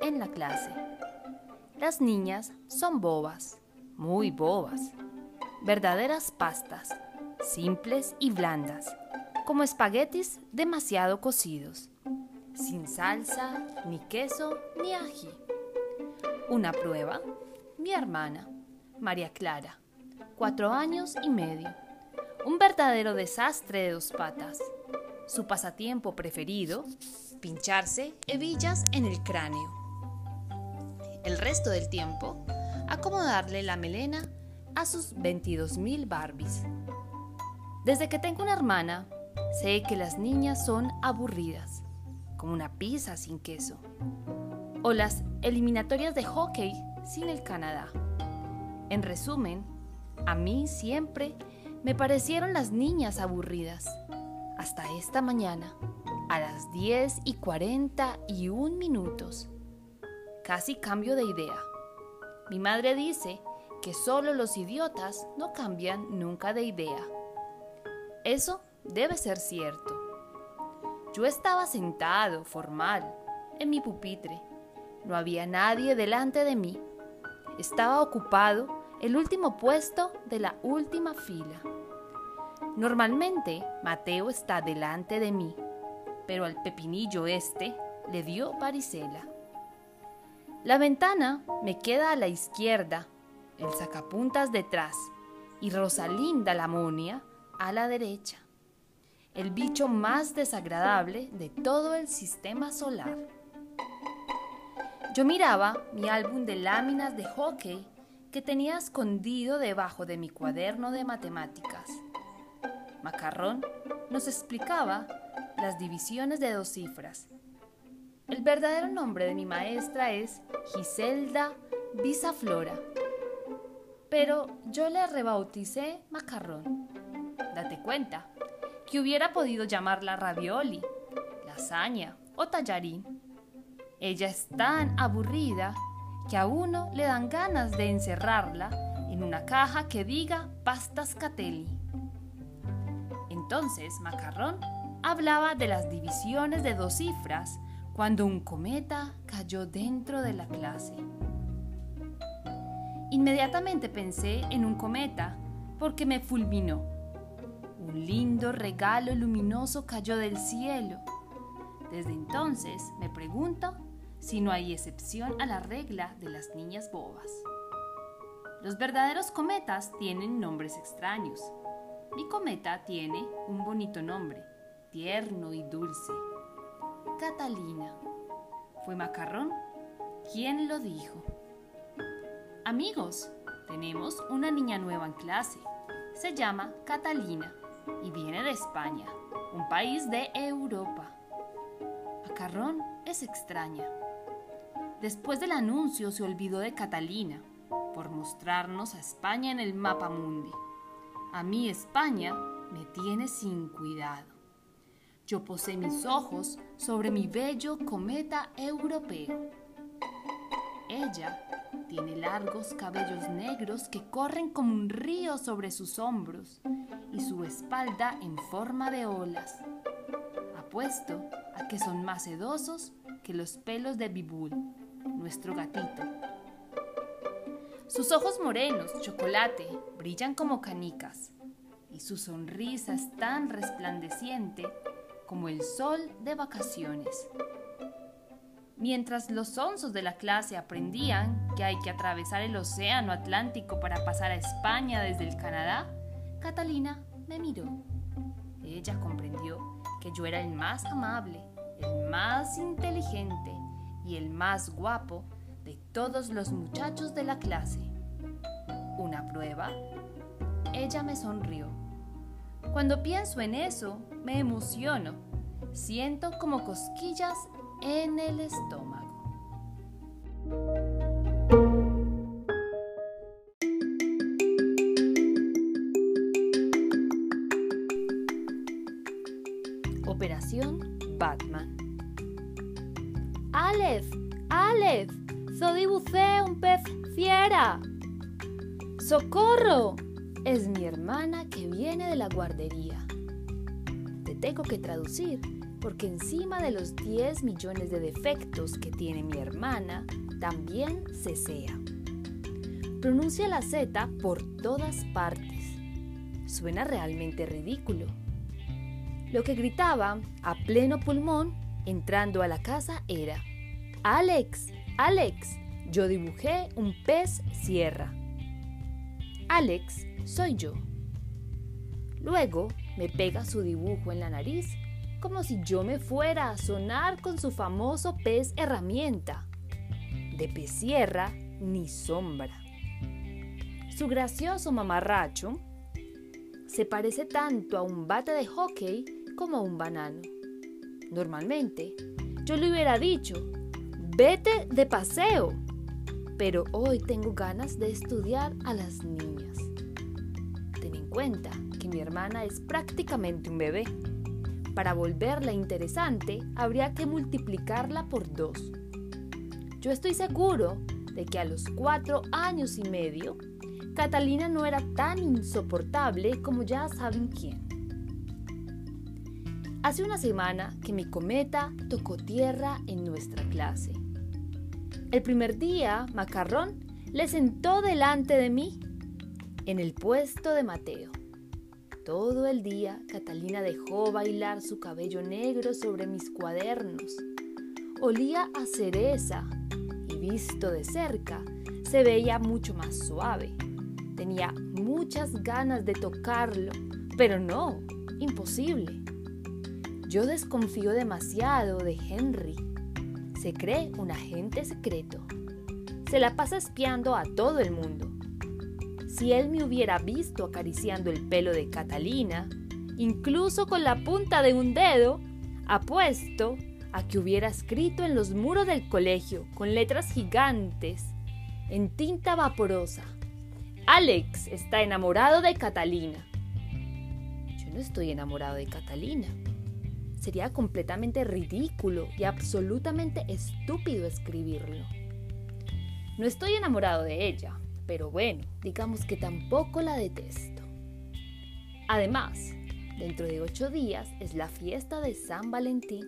en la clase. Las niñas son bobas, muy bobas, verdaderas pastas, simples y blandas, como espaguetis demasiado cocidos, sin salsa, ni queso, ni ají. Una prueba, mi hermana, María Clara, cuatro años y medio, un verdadero desastre de dos patas. Su pasatiempo preferido, pincharse hebillas en el cráneo. El resto del tiempo, acomodarle la melena a sus 22.000 Barbies. Desde que tengo una hermana, sé que las niñas son aburridas, como una pizza sin queso, o las eliminatorias de hockey sin el Canadá. En resumen, a mí siempre me parecieron las niñas aburridas, hasta esta mañana, a las 10 y 41 minutos. Casi cambio de idea. Mi madre dice que solo los idiotas no cambian nunca de idea. Eso debe ser cierto. Yo estaba sentado, formal, en mi pupitre. No había nadie delante de mí. Estaba ocupado el último puesto de la última fila. Normalmente Mateo está delante de mí, pero al pepinillo este le dio varicela. La ventana me queda a la izquierda el sacapuntas detrás y Rosalinda la monia a la derecha, el bicho más desagradable de todo el sistema solar. Yo miraba mi álbum de láminas de hockey que tenía escondido debajo de mi cuaderno de matemáticas. Macarrón nos explicaba las divisiones de dos cifras. El verdadero nombre de mi maestra es Giselda Bisaflora pero yo le rebauticé macarrón. Date cuenta que hubiera podido llamarla ravioli, lasaña o tallarín. Ella es tan aburrida que a uno le dan ganas de encerrarla en una caja que diga pastas catelli. Entonces Macarrón hablaba de las divisiones de dos cifras cuando un cometa cayó dentro de la clase. Inmediatamente pensé en un cometa porque me fulminó. Un lindo regalo luminoso cayó del cielo. Desde entonces me pregunto si no hay excepción a la regla de las niñas bobas. Los verdaderos cometas tienen nombres extraños. Mi cometa tiene un bonito nombre, tierno y dulce. Catalina. ¿Fue Macarrón? ¿Quién lo dijo? Amigos, tenemos una niña nueva en clase. Se llama Catalina y viene de España, un país de Europa. Macarrón es extraña. Después del anuncio se olvidó de Catalina por mostrarnos a España en el mapa mundi. A mí España me tiene sin cuidado. Yo posé mis ojos sobre mi bello cometa europeo. Ella tiene largos cabellos negros que corren como un río sobre sus hombros y su espalda en forma de olas. Apuesto a que son más sedosos que los pelos de Bibul, nuestro gatito. Sus ojos morenos, chocolate, brillan como canicas y su sonrisa es tan resplandeciente como el sol de vacaciones. Mientras los sonsos de la clase aprendían que hay que atravesar el océano Atlántico para pasar a España desde el Canadá, Catalina me miró. Ella comprendió que yo era el más amable, el más inteligente y el más guapo de todos los muchachos de la clase. ¿Una prueba? Ella me sonrió. Cuando pienso en eso, me emociono. Siento como cosquillas en el estómago. Operación Batman. Alex, Alex, soy bucé un pez fiera. ¡Socorro! Es mi hermana que viene de la guardería. Te tengo que traducir porque encima de los 10 millones de defectos que tiene mi hermana, también cesea. Pronuncia la Z por todas partes. Suena realmente ridículo. Lo que gritaba a pleno pulmón entrando a la casa era, Alex, Alex, yo dibujé un pez sierra. Alex soy yo. Luego me pega su dibujo en la nariz como si yo me fuera a sonar con su famoso pez herramienta. De pez sierra ni sombra. Su gracioso mamarracho se parece tanto a un bate de hockey como a un banano. Normalmente, yo le hubiera dicho, vete de paseo, pero hoy tengo ganas de estudiar a las niñas. Ten en cuenta que mi hermana es prácticamente un bebé. Para volverla interesante, habría que multiplicarla por dos. Yo estoy seguro de que a los cuatro años y medio Catalina no era tan insoportable como ya saben quién. Hace una semana que mi cometa tocó tierra en nuestra clase. El primer día, Macarrón le sentó delante de mí, en el puesto de Mateo. Todo el día, Catalina dejó bailar su cabello negro sobre mis cuadernos. Olía a cereza y visto de cerca, se veía mucho más suave. Tenía muchas ganas de tocarlo, pero no, imposible. Yo desconfío demasiado de Henry. Se cree un agente secreto. Se la pasa espiando a todo el mundo. Si él me hubiera visto acariciando el pelo de Catalina, incluso con la punta de un dedo, apuesto a que hubiera escrito en los muros del colegio con letras gigantes, en tinta vaporosa, Alex está enamorado de Catalina. Yo no estoy enamorado de Catalina. Sería completamente ridículo y absolutamente estúpido escribirlo. No estoy enamorado de ella, pero bueno, digamos que tampoco la detesto. Además, dentro de ocho días es la fiesta de San Valentín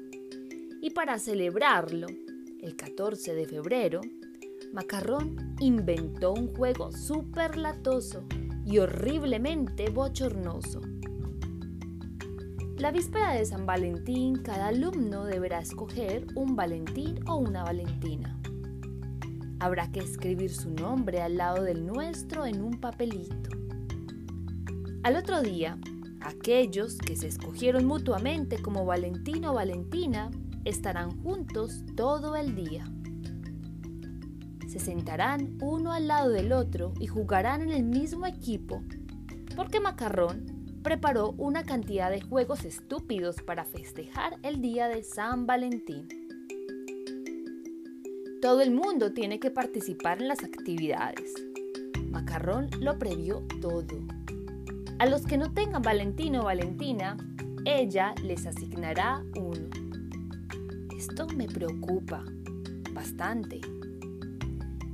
y para celebrarlo, el 14 de febrero, Macarrón inventó un juego súper latoso y horriblemente bochornoso. La víspera de San Valentín, cada alumno deberá escoger un Valentín o una Valentina. Habrá que escribir su nombre al lado del nuestro en un papelito. Al otro día, aquellos que se escogieron mutuamente como Valentín o Valentina estarán juntos todo el día se sentarán uno al lado del otro y jugarán en el mismo equipo, porque Macarrón preparó una cantidad de juegos estúpidos para festejar el día de San Valentín. Todo el mundo tiene que participar en las actividades. Macarrón lo previó todo. A los que no tengan Valentino o Valentina, ella les asignará uno. Esto me preocupa bastante.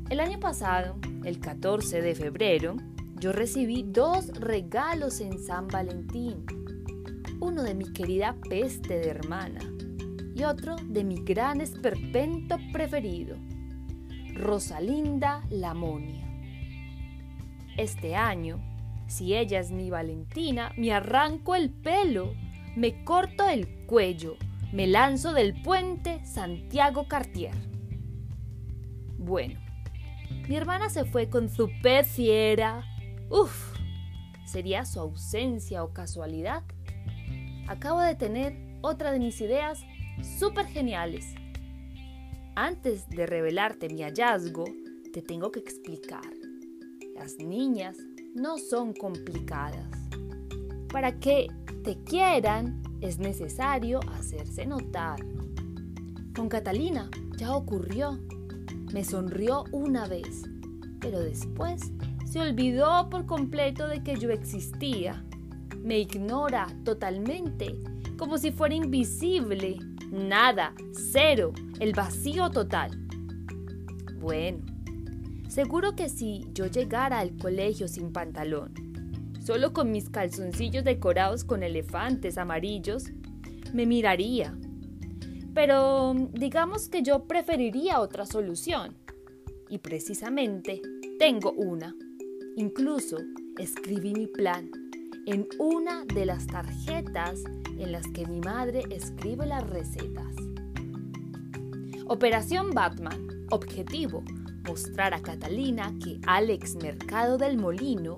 El año pasado, el 14 de febrero, yo recibí dos regalos en San Valentín. Uno de mi querida peste de hermana otro de mi gran esperpento preferido, Rosalinda Lamonia. Este año, si ella es mi Valentina, me arranco el pelo, me corto el cuello, me lanzo del puente Santiago Cartier. Bueno, mi hermana se fue con su pez fiera. Uf, ¿sería su ausencia o casualidad? Acabo de tener otra de mis ideas súper geniales. Antes de revelarte mi hallazgo, te tengo que explicar. Las niñas no son complicadas. Para que te quieran es necesario hacerse notar. Con Catalina ya ocurrió me sonrió una vez, pero después se olvidó por completo de que yo existía. Me ignora totalmente, como si fuera invisible. Nada, cero, el vacío total. Bueno, seguro que si yo llegara al colegio sin pantalón, solo con mis calzoncillos decorados con elefantes amarillos, me miraría Pero digamos que yo preferiría otra solución. Y precisamente tengo una. Incluso escribí mi plan en una de las tarjetas en las que mi madre escribe las recetas. Operación Batman. Objetivo. Mostrar a Catalina que Alex Mercado del Molino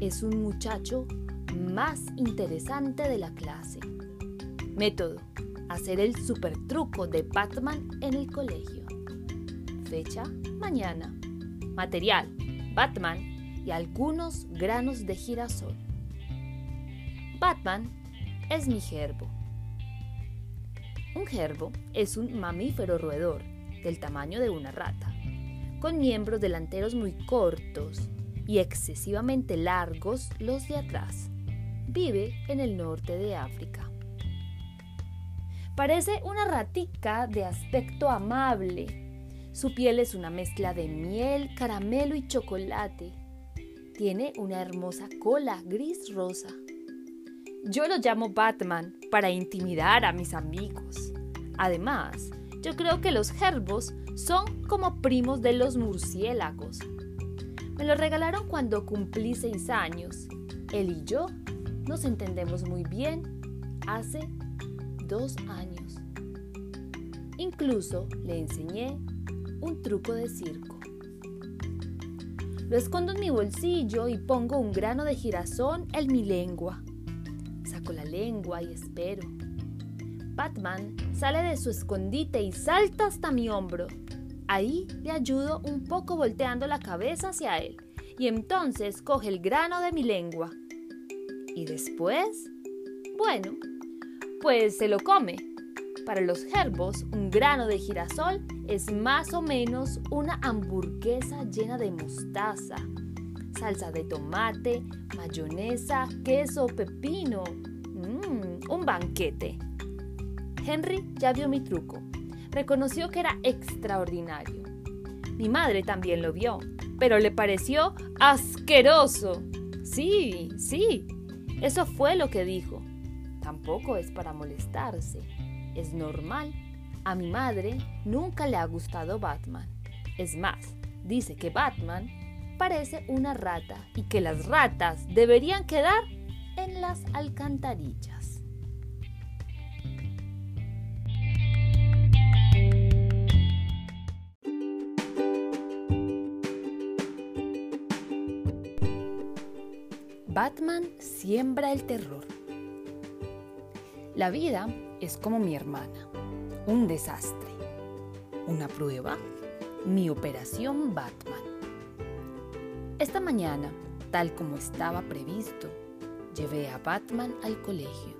es un muchacho más interesante de la clase. Método. Hacer el super truco de Batman en el colegio. Fecha. Mañana. Material. Batman y algunos granos de girasol. Batman es mi gerbo. Un gerbo es un mamífero roedor del tamaño de una rata, con miembros delanteros muy cortos y excesivamente largos los de atrás. Vive en el norte de África. Parece una ratica de aspecto amable. Su piel es una mezcla de miel, caramelo y chocolate. Tiene una hermosa cola gris rosa yo lo llamo Batman para intimidar a mis amigos. Además, yo creo que los gerbos son como primos de los murciélagos. Me lo regalaron cuando cumplí seis años. Él y yo nos entendemos muy bien hace dos años. Incluso le enseñé un truco de circo. Lo escondo en mi bolsillo y pongo un grano de girasol en mi lengua la lengua y espero. Batman sale de su escondite y salta hasta mi hombro. Ahí le ayudo un poco volteando la cabeza hacia él y entonces coge el grano de mi lengua. ¿Y después? Bueno, pues se lo come. Para los gerbos, un grano de girasol es más o menos una hamburguesa llena de mostaza, salsa de tomate, mayonesa, queso, pepino, un banquete. Henry ya vio mi truco. Reconoció que era extraordinario. Mi madre también lo vio, pero le pareció asqueroso. Sí, sí, eso fue lo que dijo. Tampoco es para molestarse. Es normal. A mi madre nunca le ha gustado Batman. Es más, dice que Batman parece una rata y que las ratas deberían quedar en las alcantarillas. Batman siembra el terror. La vida es como mi hermana, un desastre. Una prueba, mi operación Batman. Esta mañana, tal como estaba previsto, llevé a Batman al colegio.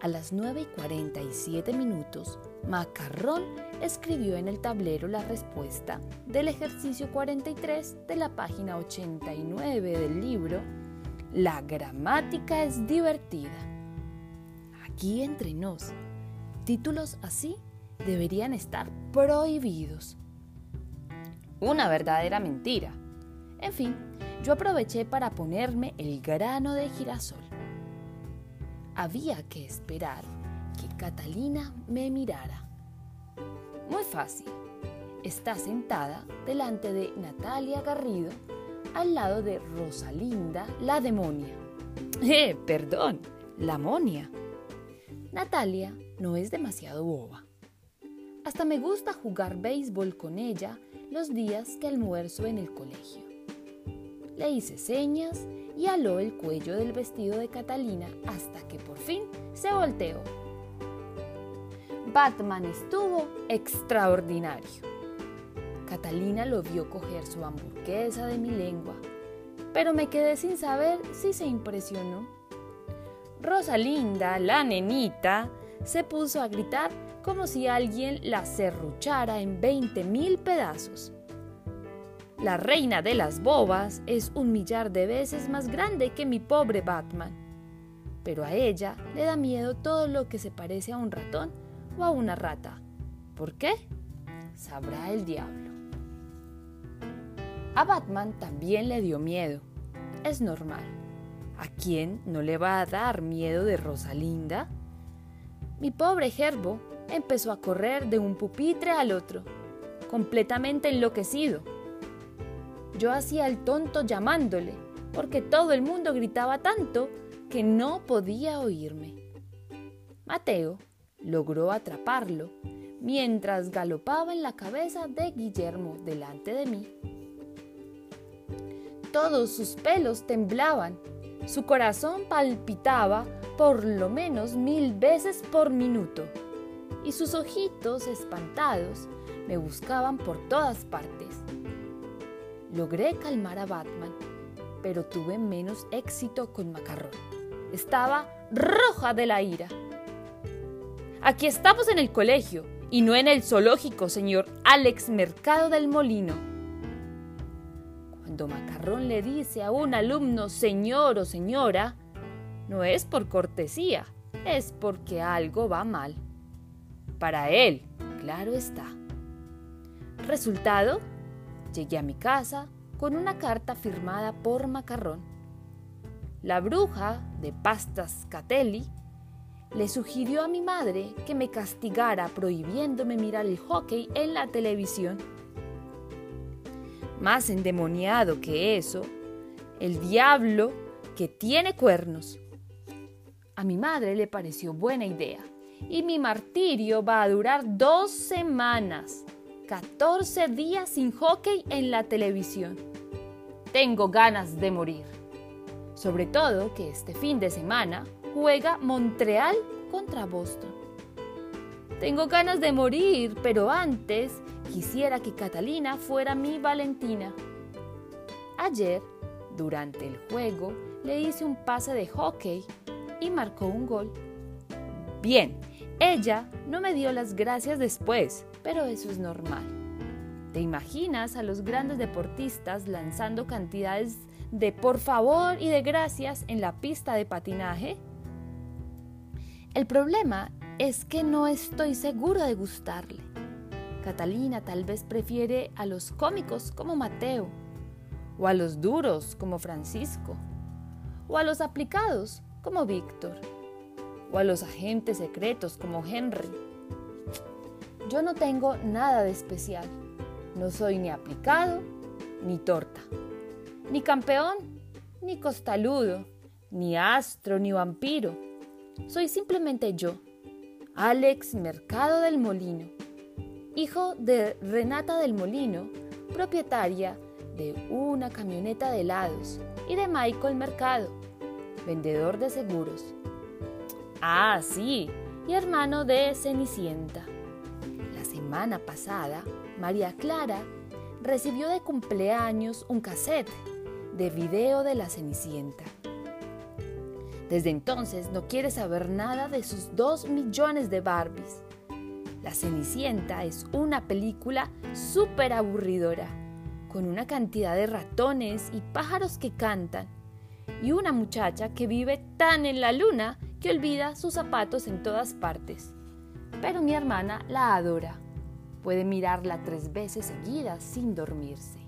A las 9 y 47 minutos, Macarrón escribió en el tablero la respuesta del ejercicio 43 de la página 89 del libro La gramática es divertida. Aquí entre nos, títulos así deberían estar prohibidos. Una verdadera mentira. En fin, yo aproveché para ponerme el grano de girasol. Había que esperar que Catalina me mirara. Muy fácil. Está sentada delante de Natalia Garrido, al lado de Rosalinda la demonia. Eh, perdón, la monia. Natalia no es demasiado boba. Hasta me gusta jugar béisbol con ella los días que almuerzo en el colegio. Le hice señas y aló el cuello del vestido de Catalina hasta que por fin se volteó. Batman estuvo extraordinario. Catalina lo vio coger su hamburguesa de mi lengua, pero me quedé sin saber si se impresionó. Rosalinda, la nenita, se puso a gritar como si alguien la serruchara en veinte mil pedazos. La reina de las bobas es un millar de veces más grande que mi pobre Batman. Pero a ella le da miedo todo lo que se parece a un ratón a una rata. ¿Por qué? Sabrá el diablo. A Batman también le dio miedo. Es normal. ¿A quién no le va a dar miedo de Rosalinda? Mi pobre Gerbo empezó a correr de un pupitre al otro, completamente enloquecido. Yo hacía el tonto llamándole, porque todo el mundo gritaba tanto que no podía oírme. Mateo logró atraparlo mientras galopaba en la cabeza de Guillermo delante de mí. Todos sus pelos temblaban, su corazón palpitaba por lo menos mil veces por minuto y sus ojitos espantados me buscaban por todas partes. Logré calmar a Batman, pero tuve menos éxito con Macarrón. Estaba roja de la ira. Aquí estamos en el colegio y no en el zoológico, señor Alex Mercado del Molino. Cuando Macarrón le dice a un alumno señor o señora, no es por cortesía, es porque algo va mal. Para él, claro está. Resultado, llegué a mi casa con una carta firmada por Macarrón. La bruja de pastas Catelli le sugirió a mi madre que me castigara prohibiéndome mirar el hockey en la televisión. Más endemoniado que eso, el diablo que tiene cuernos. A mi madre le pareció buena idea y mi martirio va a durar dos semanas, 14 días sin hockey en la televisión. Tengo ganas de morir. Sobre todo que este fin de semana juega Montreal contra Boston. Tengo ganas de morir, pero antes quisiera que Catalina fuera mi Valentina. Ayer, durante el juego, le hice un pase de hockey y marcó un gol. Bien, ella no me dio las gracias después, pero eso es normal. ¿Te imaginas a los grandes deportistas lanzando cantidades de por favor y de gracias en la pista de patinaje? El problema es que no estoy seguro de gustarle. Catalina tal vez prefiere a los cómicos como Mateo, o a los duros como Francisco, o a los aplicados como Víctor, o a los agentes secretos como Henry. Yo no tengo nada de especial. No soy ni aplicado, ni torta, ni campeón, ni costaludo, ni astro, ni vampiro soy simplemente yo, Alex Mercado del Molino, hijo de Renata del Molino, propietaria de una camioneta de helados, y de Michael Mercado, vendedor de seguros. Ah, sí, y hermano de Cenicienta. La semana pasada, María Clara recibió de cumpleaños un cassette de video de la Cenicienta. Desde entonces no quiere saber nada de sus dos millones de Barbies. La Cenicienta es una película súper aburridora, con una cantidad de ratones y pájaros que cantan, y una muchacha que vive tan en la luna que olvida sus zapatos en todas partes. Pero mi hermana la adora. Puede mirarla tres veces seguidas sin dormirse.